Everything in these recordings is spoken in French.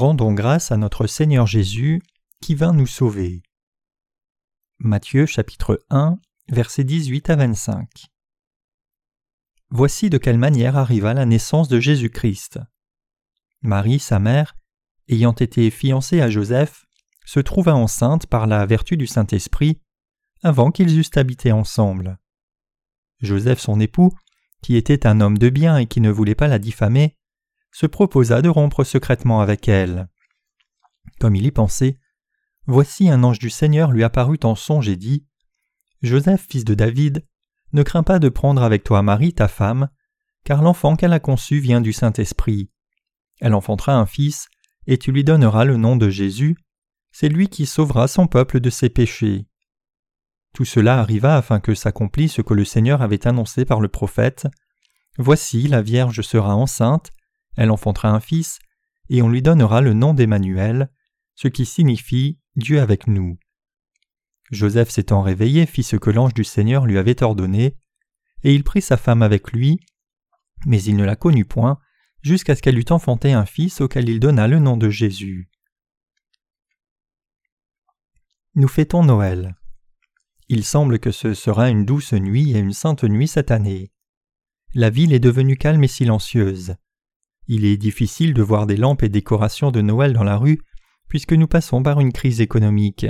Rendons grâce à notre Seigneur Jésus qui vint nous sauver. Matthieu chapitre 1 versets 18 à 25 Voici de quelle manière arriva la naissance de Jésus-Christ. Marie, sa mère, ayant été fiancée à Joseph, se trouva enceinte par la vertu du Saint-Esprit avant qu'ils eussent habité ensemble. Joseph son époux, qui était un homme de bien et qui ne voulait pas la diffamer, se proposa de rompre secrètement avec elle. Comme il y pensait, voici un ange du Seigneur lui apparut en songe et dit Joseph, fils de David, ne crains pas de prendre avec toi Marie, ta femme, car l'enfant qu'elle a conçu vient du Saint-Esprit. Elle enfantera un fils, et tu lui donneras le nom de Jésus, c'est lui qui sauvera son peuple de ses péchés. Tout cela arriva afin que s'accomplisse ce que le Seigneur avait annoncé par le prophète. Voici la Vierge sera enceinte, elle enfantera un fils, et on lui donnera le nom d'Emmanuel, ce qui signifie Dieu avec nous. Joseph s'étant réveillé fit ce que l'ange du Seigneur lui avait ordonné, et il prit sa femme avec lui, mais il ne la connut point, jusqu'à ce qu'elle eût enfanté un fils auquel il donna le nom de Jésus. Nous fêtons Noël. Il semble que ce sera une douce nuit et une sainte nuit cette année. La ville est devenue calme et silencieuse. Il est difficile de voir des lampes et décorations de Noël dans la rue, puisque nous passons par une crise économique.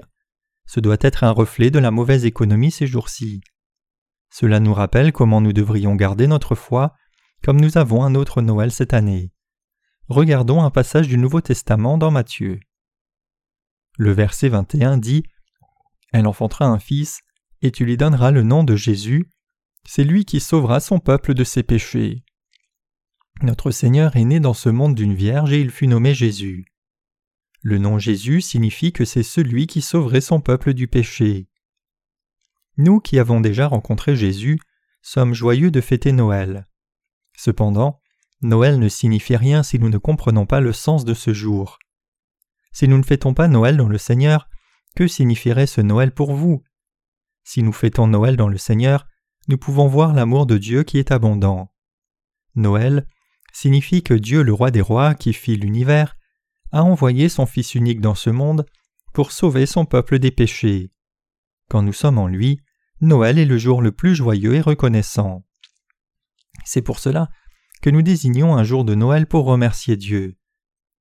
Ce doit être un reflet de la mauvaise économie ces jours-ci. Cela nous rappelle comment nous devrions garder notre foi, comme nous avons un autre Noël cette année. Regardons un passage du Nouveau Testament dans Matthieu. Le verset 21 dit Elle enfantera un fils, et tu lui donneras le nom de Jésus, c'est lui qui sauvera son peuple de ses péchés. Notre Seigneur est né dans ce monde d'une vierge et il fut nommé Jésus. Le nom Jésus signifie que c'est celui qui sauverait son peuple du péché. Nous qui avons déjà rencontré Jésus sommes joyeux de fêter Noël. Cependant, Noël ne signifie rien si nous ne comprenons pas le sens de ce jour. Si nous ne fêtons pas Noël dans le Seigneur, que signifierait ce Noël pour vous? Si nous fêtons Noël dans le Seigneur, nous pouvons voir l'amour de Dieu qui est abondant. Noël, signifie que Dieu le roi des rois qui fit l'univers a envoyé son Fils unique dans ce monde pour sauver son peuple des péchés. Quand nous sommes en lui, Noël est le jour le plus joyeux et reconnaissant. C'est pour cela que nous désignons un jour de Noël pour remercier Dieu.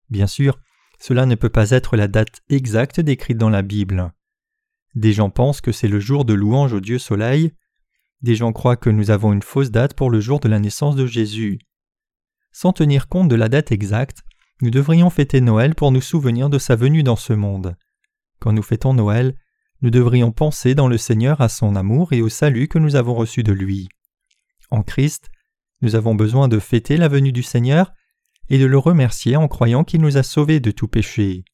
Bien sûr, cela ne peut pas être la date exacte décrite dans la Bible. Des gens pensent que c'est le jour de louange au Dieu Soleil, des gens croient que nous avons une fausse date pour le jour de la naissance de Jésus. Sans tenir compte de la date exacte, nous devrions fêter Noël pour nous souvenir de sa venue dans ce monde. Quand nous fêtons Noël, nous devrions penser dans le Seigneur à son amour et au salut que nous avons reçu de lui. En Christ, nous avons besoin de fêter la venue du Seigneur et de le remercier en croyant qu'il nous a sauvés de tout péché.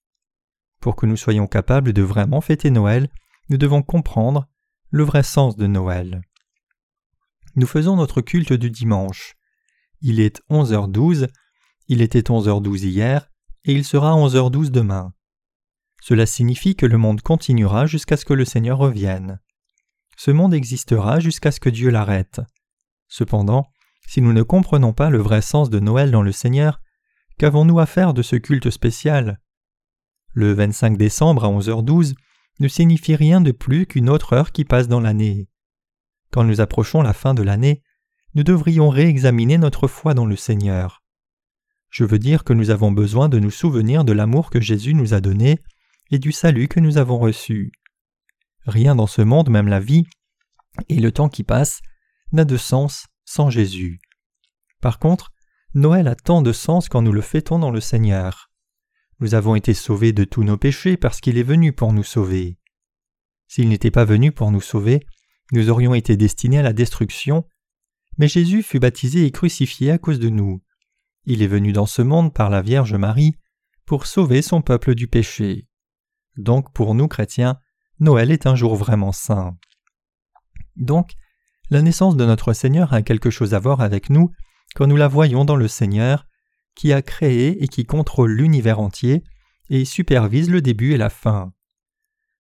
Pour que nous soyons capables de vraiment fêter Noël, nous devons comprendre le vrai sens de Noël. Nous faisons notre culte du dimanche. Il est 11h12, il était 11h12 hier, et il sera 11h12 demain. Cela signifie que le monde continuera jusqu'à ce que le Seigneur revienne. Ce monde existera jusqu'à ce que Dieu l'arrête. Cependant, si nous ne comprenons pas le vrai sens de Noël dans le Seigneur, qu'avons-nous à faire de ce culte spécial? Le 25 décembre à 11h12 ne signifie rien de plus qu'une autre heure qui passe dans l'année. Quand nous approchons la fin de l'année, nous devrions réexaminer notre foi dans le Seigneur. Je veux dire que nous avons besoin de nous souvenir de l'amour que Jésus nous a donné et du salut que nous avons reçu. Rien dans ce monde, même la vie, et le temps qui passe, n'a de sens sans Jésus. Par contre, Noël a tant de sens quand nous le fêtons dans le Seigneur. Nous avons été sauvés de tous nos péchés parce qu'il est venu pour nous sauver. S'il n'était pas venu pour nous sauver, nous aurions été destinés à la destruction mais Jésus fut baptisé et crucifié à cause de nous. Il est venu dans ce monde par la Vierge Marie pour sauver son peuple du péché. Donc pour nous chrétiens, Noël est un jour vraiment saint. Donc, la naissance de notre Seigneur a quelque chose à voir avec nous quand nous la voyons dans le Seigneur, qui a créé et qui contrôle l'univers entier et supervise le début et la fin.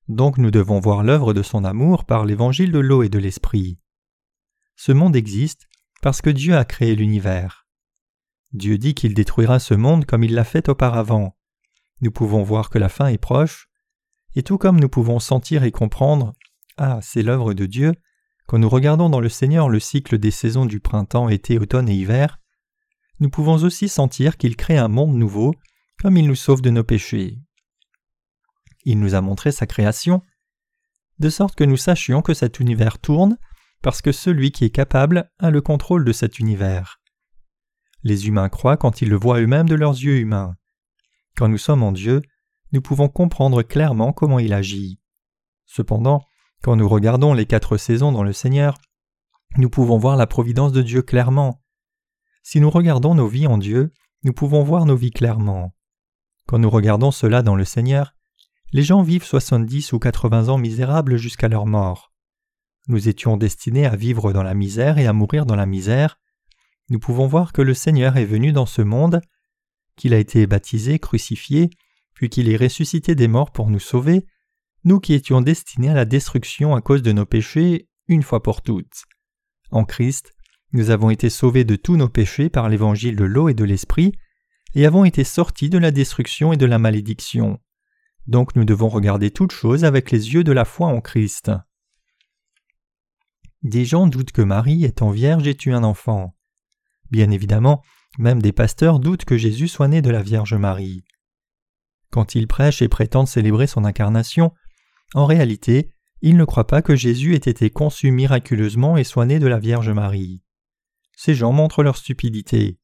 Donc nous devons voir l'œuvre de son amour par l'évangile de l'eau et de l'esprit. Ce monde existe parce que Dieu a créé l'univers. Dieu dit qu'il détruira ce monde comme il l'a fait auparavant. nous pouvons voir que la fin est proche, et tout comme nous pouvons sentir et comprendre Ah, c'est l'œuvre de Dieu, quand nous regardons dans le Seigneur le cycle des saisons du printemps, été, automne et hiver, nous pouvons aussi sentir qu'il crée un monde nouveau, comme il nous sauve de nos péchés. Il nous a montré sa création, de sorte que nous sachions que cet univers tourne, parce que celui qui est capable a le contrôle de cet univers. Les humains croient quand ils le voient eux-mêmes de leurs yeux humains. Quand nous sommes en Dieu, nous pouvons comprendre clairement comment il agit. Cependant, quand nous regardons les quatre saisons dans le Seigneur, nous pouvons voir la providence de Dieu clairement. Si nous regardons nos vies en Dieu, nous pouvons voir nos vies clairement. Quand nous regardons cela dans le Seigneur, les gens vivent soixante-dix ou quatre-vingts ans misérables jusqu'à leur mort. Nous étions destinés à vivre dans la misère et à mourir dans la misère. Nous pouvons voir que le Seigneur est venu dans ce monde, qu'il a été baptisé, crucifié, puis qu'il est ressuscité des morts pour nous sauver, nous qui étions destinés à la destruction à cause de nos péchés une fois pour toutes. En Christ, nous avons été sauvés de tous nos péchés par l'évangile de l'eau et de l'esprit, et avons été sortis de la destruction et de la malédiction. Donc nous devons regarder toutes choses avec les yeux de la foi en Christ. Des gens doutent que Marie, étant vierge, ait eu un enfant. Bien évidemment, même des pasteurs doutent que Jésus soit né de la Vierge Marie. Quand ils prêchent et prétendent célébrer son incarnation, en réalité, ils ne croient pas que Jésus ait été conçu miraculeusement et soit né de la Vierge Marie. Ces gens montrent leur stupidité.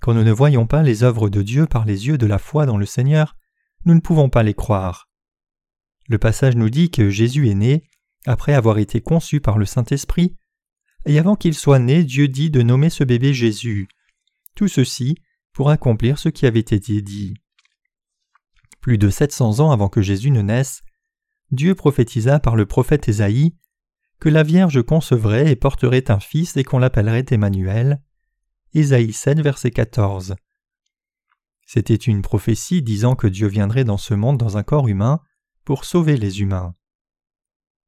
Quand nous ne voyons pas les œuvres de Dieu par les yeux de la foi dans le Seigneur, nous ne pouvons pas les croire. Le passage nous dit que Jésus est né, après avoir été conçu par le Saint-Esprit, et avant qu'il soit né, Dieu dit de nommer ce bébé Jésus. Tout ceci pour accomplir ce qui avait été dit. Plus de 700 ans avant que Jésus ne naisse, Dieu prophétisa par le prophète Ésaïe que la Vierge concevrait et porterait un fils et qu'on l'appellerait Emmanuel. Ésaïe 7, verset 14. C'était une prophétie disant que Dieu viendrait dans ce monde dans un corps humain pour sauver les humains.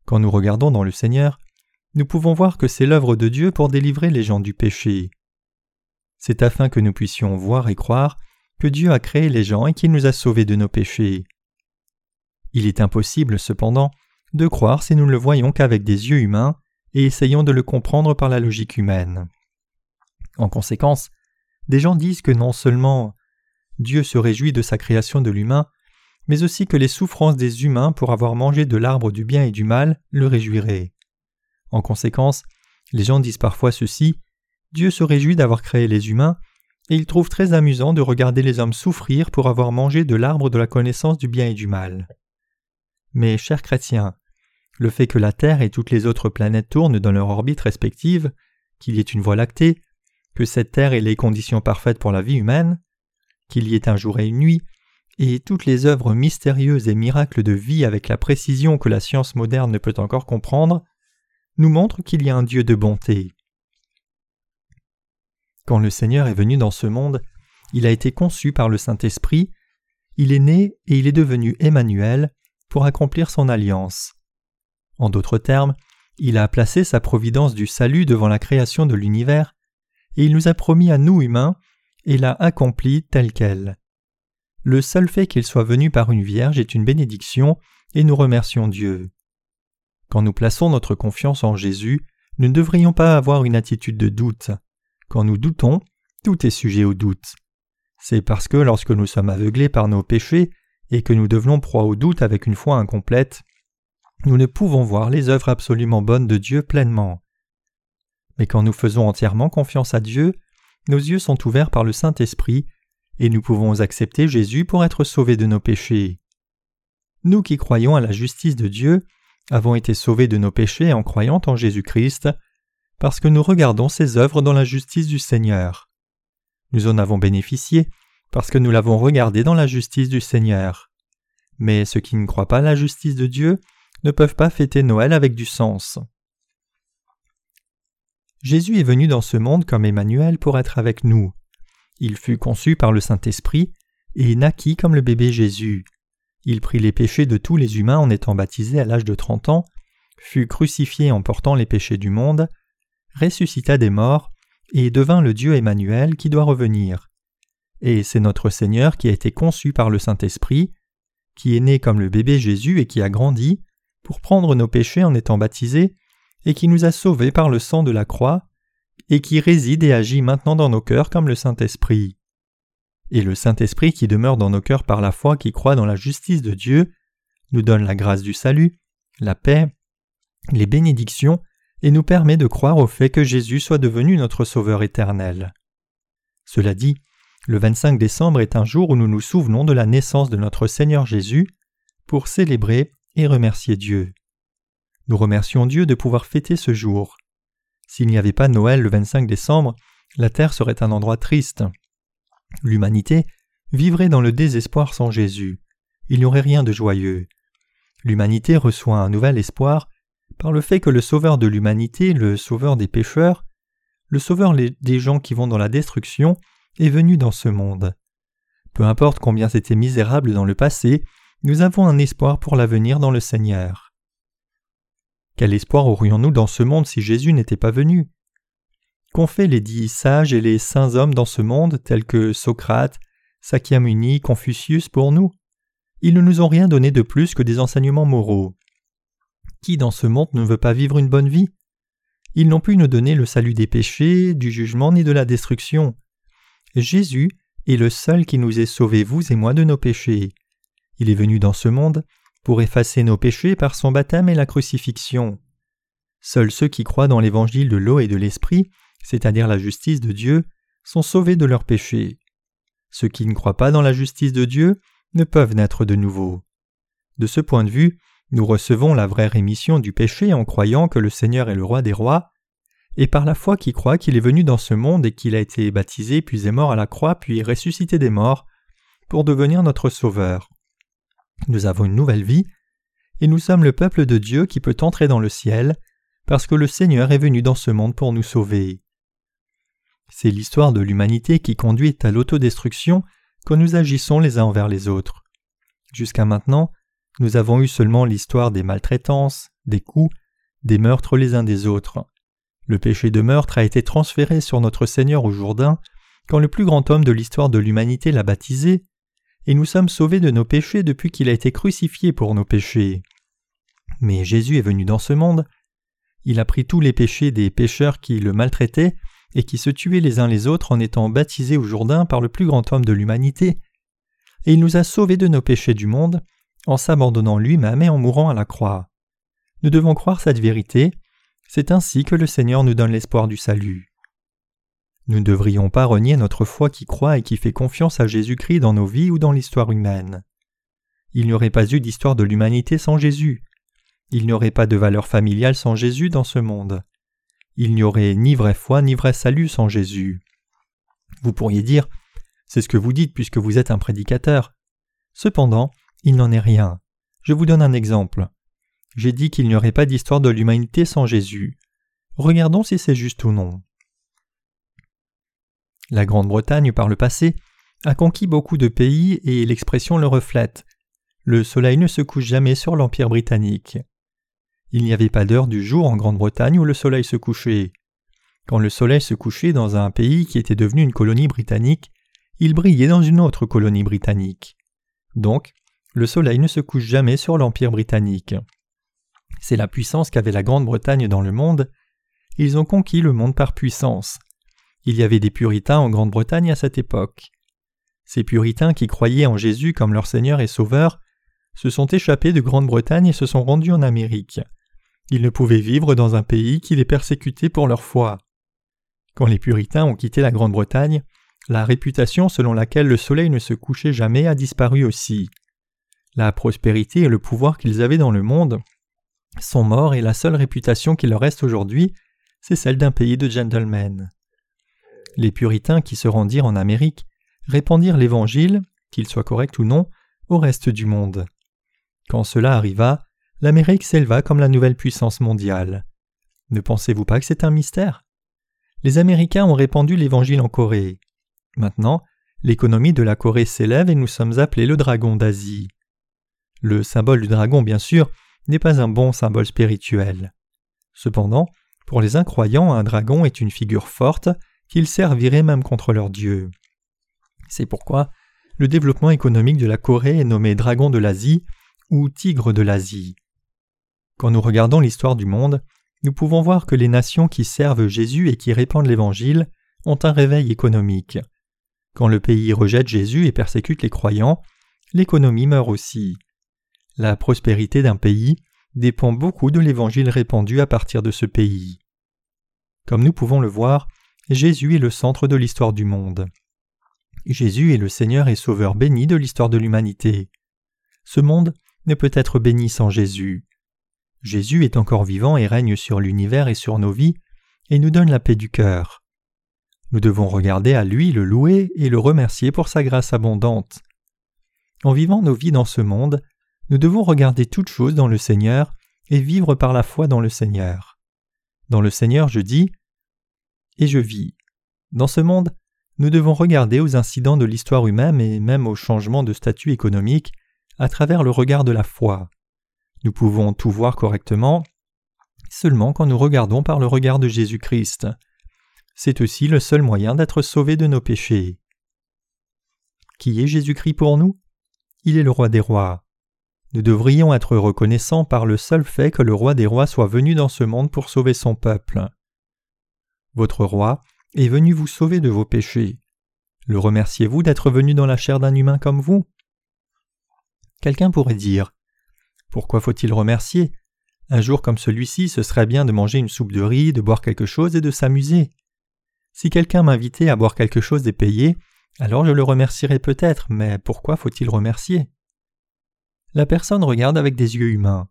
Quand nous regardons dans le Seigneur, nous pouvons voir que c'est l'œuvre de Dieu pour délivrer les gens du péché. C'est afin que nous puissions voir et croire que Dieu a créé les gens et qu'il nous a sauvés de nos péchés. Il est impossible, cependant, de croire si nous ne le voyons qu'avec des yeux humains et essayons de le comprendre par la logique humaine. En conséquence, des gens disent que non seulement Dieu se réjouit de sa création de l'humain, mais aussi que les souffrances des humains pour avoir mangé de l'arbre du bien et du mal le réjouiraient. En conséquence, les gens disent parfois ceci Dieu se réjouit d'avoir créé les humains, et il trouve très amusant de regarder les hommes souffrir pour avoir mangé de l'arbre de la connaissance du bien et du mal. Mais, chers chrétiens, le fait que la Terre et toutes les autres planètes tournent dans leur orbite respective, qu'il y ait une voie lactée, que cette Terre ait les conditions parfaites pour la vie humaine, qu'il y ait un jour et une nuit, et toutes les œuvres mystérieuses et miracles de vie avec la précision que la science moderne ne peut encore comprendre, nous montrent qu'il y a un Dieu de bonté. Quand le Seigneur est venu dans ce monde, il a été conçu par le Saint-Esprit, il est né et il est devenu Emmanuel pour accomplir son alliance. En d'autres termes, il a placé sa providence du salut devant la création de l'univers, et il nous a promis à nous humains et l'a accompli tel quel. Le seul fait qu'il soit venu par une vierge est une bénédiction, et nous remercions Dieu. Quand nous plaçons notre confiance en Jésus, nous ne devrions pas avoir une attitude de doute. Quand nous doutons, tout est sujet au doute. C'est parce que lorsque nous sommes aveuglés par nos péchés et que nous devenons proie au doute avec une foi incomplète, nous ne pouvons voir les œuvres absolument bonnes de Dieu pleinement. Mais quand nous faisons entièrement confiance à Dieu, nos yeux sont ouverts par le Saint-Esprit, et nous pouvons accepter Jésus pour être sauvés de nos péchés. Nous qui croyons à la justice de Dieu avons été sauvés de nos péchés en croyant en Jésus-Christ, parce que nous regardons ses œuvres dans la justice du Seigneur. Nous en avons bénéficié parce que nous l'avons regardé dans la justice du Seigneur. Mais ceux qui ne croient pas à la justice de Dieu ne peuvent pas fêter Noël avec du sens. Jésus est venu dans ce monde comme Emmanuel pour être avec nous. Il fut conçu par le Saint-Esprit et naquit comme le bébé Jésus. Il prit les péchés de tous les humains en étant baptisé à l'âge de trente ans, fut crucifié en portant les péchés du monde, ressuscita des morts, et devint le Dieu Emmanuel qui doit revenir. et c'est notre Seigneur qui a été conçu par le Saint-Esprit, qui est né comme le bébé Jésus et qui a grandi, pour prendre nos péchés en étant baptisé, et qui nous a sauvés par le sang de la croix, et qui réside et agit maintenant dans nos cœurs comme le Saint-Esprit. Et le Saint-Esprit qui demeure dans nos cœurs par la foi qui croit dans la justice de Dieu, nous donne la grâce du salut, la paix, les bénédictions, et nous permet de croire au fait que Jésus soit devenu notre Sauveur éternel. Cela dit, le 25 décembre est un jour où nous nous souvenons de la naissance de notre Seigneur Jésus pour célébrer et remercier Dieu. Nous remercions Dieu de pouvoir fêter ce jour. S'il n'y avait pas Noël le 25 décembre, la terre serait un endroit triste. L'humanité vivrait dans le désespoir sans Jésus. Il n'y aurait rien de joyeux. L'humanité reçoit un nouvel espoir par le fait que le Sauveur de l'humanité, le Sauveur des pécheurs, le Sauveur des gens qui vont dans la destruction, est venu dans ce monde. Peu importe combien c'était misérable dans le passé, nous avons un espoir pour l'avenir dans le Seigneur. Quel espoir aurions-nous dans ce monde si Jésus n'était pas venu? Qu'ont fait les dix sages et les saints hommes dans ce monde, tels que Socrate, Sakyamuni, Confucius pour nous? Ils ne nous ont rien donné de plus que des enseignements moraux. Qui dans ce monde ne veut pas vivre une bonne vie? Ils n'ont pu nous donner le salut des péchés, du jugement ni de la destruction. Jésus est le seul qui nous ait sauvés, vous et moi, de nos péchés. Il est venu dans ce monde pour effacer nos péchés par son baptême et la crucifixion. Seuls ceux qui croient dans l'évangile de l'eau et de l'esprit, c'est-à-dire la justice de Dieu, sont sauvés de leurs péchés. Ceux qui ne croient pas dans la justice de Dieu ne peuvent naître de nouveau. De ce point de vue, nous recevons la vraie rémission du péché en croyant que le Seigneur est le roi des rois, et par la foi qui croit qu'il est venu dans ce monde et qu'il a été baptisé puis est mort à la croix puis ressuscité des morts pour devenir notre Sauveur. Nous avons une nouvelle vie, et nous sommes le peuple de Dieu qui peut entrer dans le ciel, parce que le Seigneur est venu dans ce monde pour nous sauver. C'est l'histoire de l'humanité qui conduit à l'autodestruction quand nous agissons les uns envers les autres. Jusqu'à maintenant, nous avons eu seulement l'histoire des maltraitances, des coups, des meurtres les uns des autres. Le péché de meurtre a été transféré sur notre Seigneur au Jourdain quand le plus grand homme de l'histoire de l'humanité l'a baptisé, et nous sommes sauvés de nos péchés depuis qu'il a été crucifié pour nos péchés. Mais Jésus est venu dans ce monde, il a pris tous les péchés des pécheurs qui le maltraitaient et qui se tuaient les uns les autres en étant baptisés au Jourdain par le plus grand homme de l'humanité, et il nous a sauvés de nos péchés du monde en s'abandonnant lui-même et en mourant à la croix. Nous devons croire cette vérité, c'est ainsi que le Seigneur nous donne l'espoir du salut. Nous ne devrions pas renier notre foi qui croit et qui fait confiance à Jésus-Christ dans nos vies ou dans l'histoire humaine. Il n'y aurait pas eu d'histoire de l'humanité sans Jésus. Il n'y aurait pas de valeur familiale sans Jésus dans ce monde. Il n'y aurait ni vraie foi ni vrai salut sans Jésus. Vous pourriez dire C'est ce que vous dites puisque vous êtes un prédicateur. Cependant, il n'en est rien. Je vous donne un exemple. J'ai dit qu'il n'y aurait pas d'histoire de l'humanité sans Jésus. Regardons si c'est juste ou non. La Grande-Bretagne, par le passé, a conquis beaucoup de pays et l'expression le reflète. Le soleil ne se couche jamais sur l'Empire britannique. Il n'y avait pas d'heure du jour en Grande-Bretagne où le soleil se couchait. Quand le soleil se couchait dans un pays qui était devenu une colonie britannique, il brillait dans une autre colonie britannique. Donc, le soleil ne se couche jamais sur l'Empire britannique. C'est la puissance qu'avait la Grande-Bretagne dans le monde. Ils ont conquis le monde par puissance. Il y avait des puritains en Grande-Bretagne à cette époque. Ces puritains qui croyaient en Jésus comme leur Seigneur et Sauveur se sont échappés de Grande-Bretagne et se sont rendus en Amérique. Ils ne pouvaient vivre dans un pays qui les persécutait pour leur foi. Quand les puritains ont quitté la Grande-Bretagne, la réputation selon laquelle le soleil ne se couchait jamais a disparu aussi. La prospérité et le pouvoir qu'ils avaient dans le monde sont morts et la seule réputation qui leur reste aujourd'hui, c'est celle d'un pays de gentlemen les puritains qui se rendirent en Amérique répandirent l'Évangile, qu'il soit correct ou non, au reste du monde. Quand cela arriva, l'Amérique s'éleva comme la nouvelle puissance mondiale. Ne pensez-vous pas que c'est un mystère? Les Américains ont répandu l'Évangile en Corée. Maintenant, l'économie de la Corée s'élève et nous sommes appelés le dragon d'Asie. Le symbole du dragon, bien sûr, n'est pas un bon symbole spirituel. Cependant, pour les incroyants, un dragon est une figure forte qu'ils serviraient même contre leur Dieu. C'est pourquoi le développement économique de la Corée est nommé dragon de l'Asie ou tigre de l'Asie. Quand nous regardons l'histoire du monde, nous pouvons voir que les nations qui servent Jésus et qui répandent l'Évangile ont un réveil économique. Quand le pays rejette Jésus et persécute les croyants, l'économie meurt aussi. La prospérité d'un pays dépend beaucoup de l'Évangile répandu à partir de ce pays. Comme nous pouvons le voir, Jésus est le centre de l'histoire du monde. Jésus est le Seigneur et Sauveur béni de l'histoire de l'humanité. Ce monde ne peut être béni sans Jésus. Jésus est encore vivant et règne sur l'univers et sur nos vies, et nous donne la paix du cœur. Nous devons regarder à lui, le louer et le remercier pour sa grâce abondante. En vivant nos vies dans ce monde, nous devons regarder toutes choses dans le Seigneur et vivre par la foi dans le Seigneur. Dans le Seigneur, je dis et je vis. Dans ce monde, nous devons regarder aux incidents de l'histoire humaine et même aux changements de statut économique à travers le regard de la foi. Nous pouvons tout voir correctement seulement quand nous regardons par le regard de Jésus-Christ. C'est aussi le seul moyen d'être sauvé de nos péchés. Qui est Jésus-Christ pour nous? Il est le roi des rois. Nous devrions être reconnaissants par le seul fait que le roi des rois soit venu dans ce monde pour sauver son peuple. Votre roi est venu vous sauver de vos péchés. Le remerciez-vous d'être venu dans la chair d'un humain comme vous? Quelqu'un pourrait dire Pourquoi faut-il remercier? Un jour comme celui-ci, ce serait bien de manger une soupe de riz, de boire quelque chose et de s'amuser. Si quelqu'un m'invitait à boire quelque chose et payer, alors je le remercierais peut-être, mais pourquoi faut-il remercier? La personne regarde avec des yeux humains.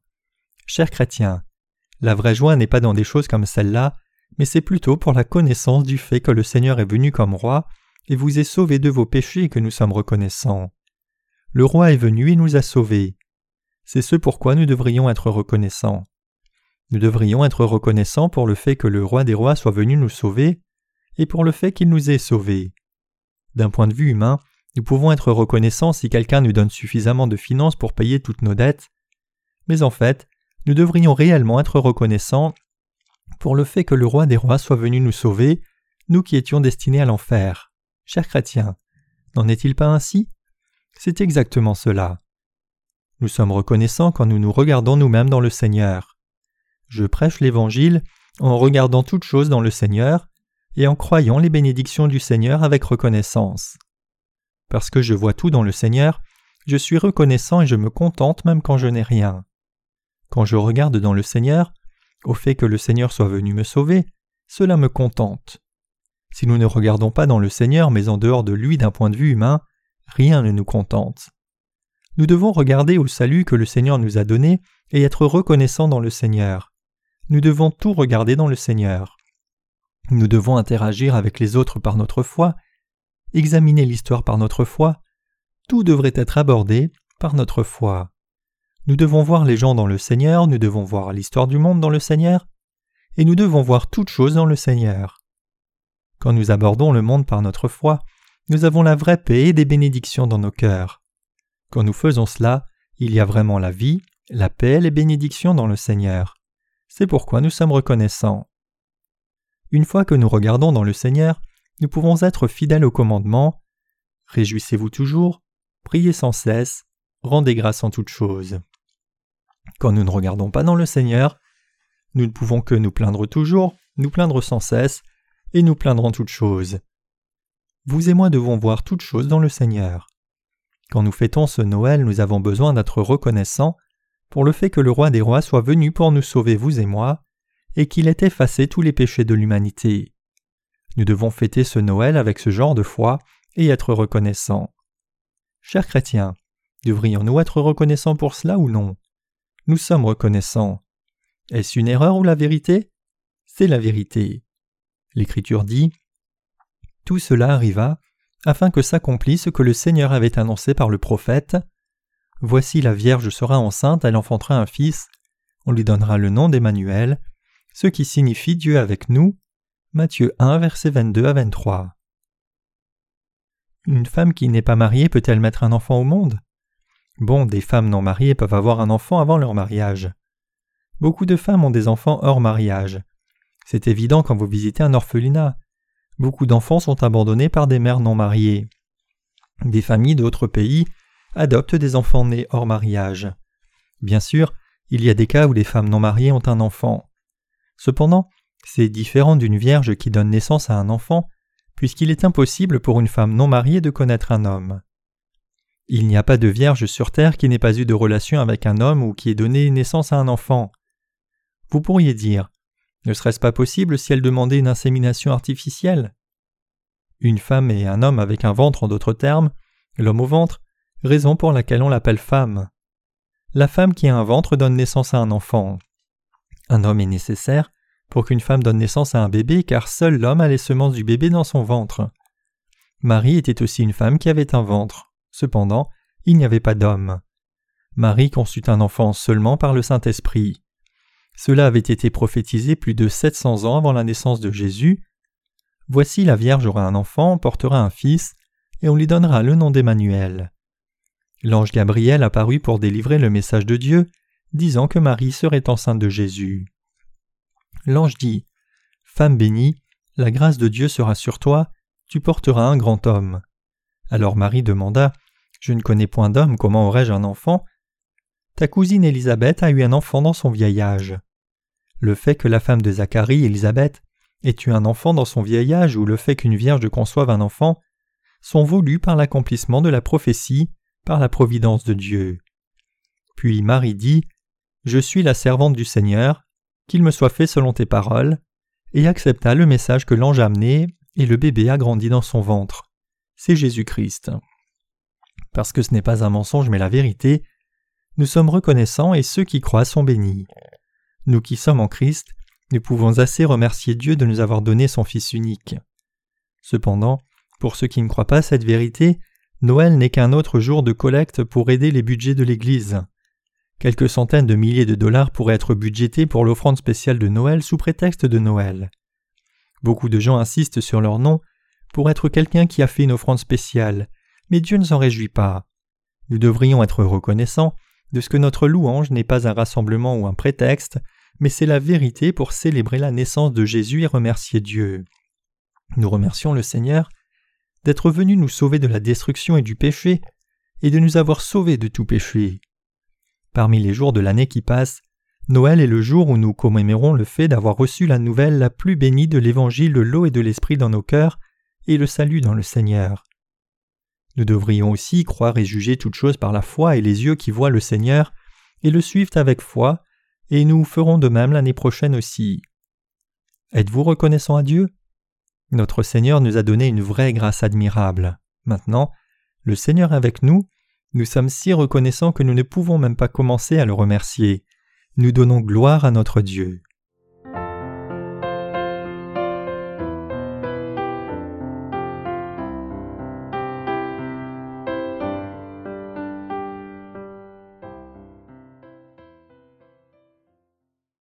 Cher chrétien, la vraie joie n'est pas dans des choses comme celle-là, mais c'est plutôt pour la connaissance du fait que le Seigneur est venu comme roi et vous est sauvé de vos péchés que nous sommes reconnaissants. Le roi est venu et nous a sauvés. C'est ce pourquoi nous devrions être reconnaissants. Nous devrions être reconnaissants pour le fait que le roi des rois soit venu nous sauver et pour le fait qu'il nous ait sauvés. D'un point de vue humain, nous pouvons être reconnaissants si quelqu'un nous donne suffisamment de finances pour payer toutes nos dettes, mais en fait, nous devrions réellement être reconnaissants pour le fait que le roi des rois soit venu nous sauver, nous qui étions destinés à l'enfer. Chers chrétiens, n'en est-il pas ainsi? C'est exactement cela. Nous sommes reconnaissants quand nous nous regardons nous-mêmes dans le Seigneur. Je prêche l'Évangile en regardant toutes choses dans le Seigneur et en croyant les bénédictions du Seigneur avec reconnaissance. Parce que je vois tout dans le Seigneur, je suis reconnaissant et je me contente même quand je n'ai rien. Quand je regarde dans le Seigneur, au fait que le Seigneur soit venu me sauver, cela me contente. Si nous ne regardons pas dans le Seigneur mais en dehors de lui d'un point de vue humain, rien ne nous contente. Nous devons regarder au salut que le Seigneur nous a donné et être reconnaissants dans le Seigneur. Nous devons tout regarder dans le Seigneur. Nous devons interagir avec les autres par notre foi, examiner l'histoire par notre foi, tout devrait être abordé par notre foi. Nous devons voir les gens dans le Seigneur, nous devons voir l'histoire du monde dans le Seigneur, et nous devons voir toutes choses dans le Seigneur. Quand nous abordons le monde par notre foi, nous avons la vraie paix et des bénédictions dans nos cœurs. Quand nous faisons cela, il y a vraiment la vie, la paix et les bénédictions dans le Seigneur. C'est pourquoi nous sommes reconnaissants. Une fois que nous regardons dans le Seigneur, nous pouvons être fidèles au commandement Réjouissez-vous toujours, priez sans cesse, rendez grâce en toutes choses. Quand nous ne regardons pas dans le Seigneur, nous ne pouvons que nous plaindre toujours, nous plaindre sans cesse, et nous plaindre en toutes choses. Vous et moi devons voir toutes choses dans le Seigneur. Quand nous fêtons ce Noël, nous avons besoin d'être reconnaissants pour le fait que le roi des rois soit venu pour nous sauver, vous et moi, et qu'il ait effacé tous les péchés de l'humanité. Nous devons fêter ce Noël avec ce genre de foi et être reconnaissants. Chers chrétiens, devrions-nous être reconnaissants pour cela ou non? Nous sommes reconnaissants. Est-ce une erreur ou la vérité? C'est la vérité. L'Écriture dit Tout cela arriva afin que s'accomplisse ce que le Seigneur avait annoncé par le prophète. Voici la Vierge sera enceinte, elle enfantera un fils, on lui donnera le nom d'Emmanuel, ce qui signifie Dieu avec nous. Matthieu 1, versets 22 à 23. Une femme qui n'est pas mariée peut-elle mettre un enfant au monde? Bon, des femmes non mariées peuvent avoir un enfant avant leur mariage. Beaucoup de femmes ont des enfants hors mariage. C'est évident quand vous visitez un orphelinat. Beaucoup d'enfants sont abandonnés par des mères non mariées. Des familles d'autres pays adoptent des enfants nés hors mariage. Bien sûr, il y a des cas où des femmes non mariées ont un enfant. Cependant, c'est différent d'une vierge qui donne naissance à un enfant, puisqu'il est impossible pour une femme non mariée de connaître un homme. Il n'y a pas de vierge sur terre qui n'ait pas eu de relation avec un homme ou qui ait donné naissance à un enfant. Vous pourriez dire ne serait-ce pas possible si elle demandait une insémination artificielle? Une femme et un homme avec un ventre en d'autres termes, l'homme au ventre, raison pour laquelle on l'appelle femme. La femme qui a un ventre donne naissance à un enfant. Un homme est nécessaire pour qu'une femme donne naissance à un bébé car seul l'homme a les semences du bébé dans son ventre. Marie était aussi une femme qui avait un ventre. Cependant, il n'y avait pas d'homme. Marie conçut un enfant seulement par le Saint-Esprit. Cela avait été prophétisé plus de 700 ans avant la naissance de Jésus. Voici la Vierge aura un enfant, portera un fils, et on lui donnera le nom d'Emmanuel. L'ange Gabriel apparut pour délivrer le message de Dieu, disant que Marie serait enceinte de Jésus. L'ange dit Femme bénie, la grâce de Dieu sera sur toi, tu porteras un grand homme. Alors Marie demanda Je ne connais point d'homme, comment aurais-je un enfant? Ta cousine Élisabeth a eu un enfant dans son vieil âge. Le fait que la femme de Zacharie, Élisabeth, ait eu un enfant dans son vieil âge ou le fait qu'une vierge conçoive un enfant sont voulus par l'accomplissement de la prophétie, par la providence de Dieu. Puis Marie dit Je suis la servante du Seigneur, qu'il me soit fait selon tes paroles, et accepta le message que l'ange a amené, et le bébé a grandi dans son ventre. C'est Jésus-Christ. Parce que ce n'est pas un mensonge mais la vérité, nous sommes reconnaissants et ceux qui croient sont bénis. Nous qui sommes en Christ, nous pouvons assez remercier Dieu de nous avoir donné son Fils unique. Cependant, pour ceux qui ne croient pas cette vérité, Noël n'est qu'un autre jour de collecte pour aider les budgets de l'Église. Quelques centaines de milliers de dollars pourraient être budgétés pour l'offrande spéciale de Noël sous prétexte de Noël. Beaucoup de gens insistent sur leur nom pour être quelqu'un qui a fait une offrande spéciale, mais Dieu ne s'en réjouit pas. Nous devrions être reconnaissants de ce que notre louange n'est pas un rassemblement ou un prétexte, mais c'est la vérité pour célébrer la naissance de Jésus et remercier Dieu. Nous remercions le Seigneur d'être venu nous sauver de la destruction et du péché, et de nous avoir sauvés de tout péché. Parmi les jours de l'année qui passe, Noël est le jour où nous commémorons le fait d'avoir reçu la nouvelle la plus bénie de l'évangile de l'eau et de l'esprit dans nos cœurs, et le salut dans le Seigneur. Nous devrions aussi croire et juger toutes choses par la foi et les yeux qui voient le Seigneur, et le suivent avec foi, et nous ferons de même l'année prochaine aussi. Êtes-vous reconnaissant à Dieu? Notre Seigneur nous a donné une vraie grâce admirable. Maintenant, le Seigneur avec nous, nous sommes si reconnaissants que nous ne pouvons même pas commencer à le remercier. Nous donnons gloire à notre Dieu.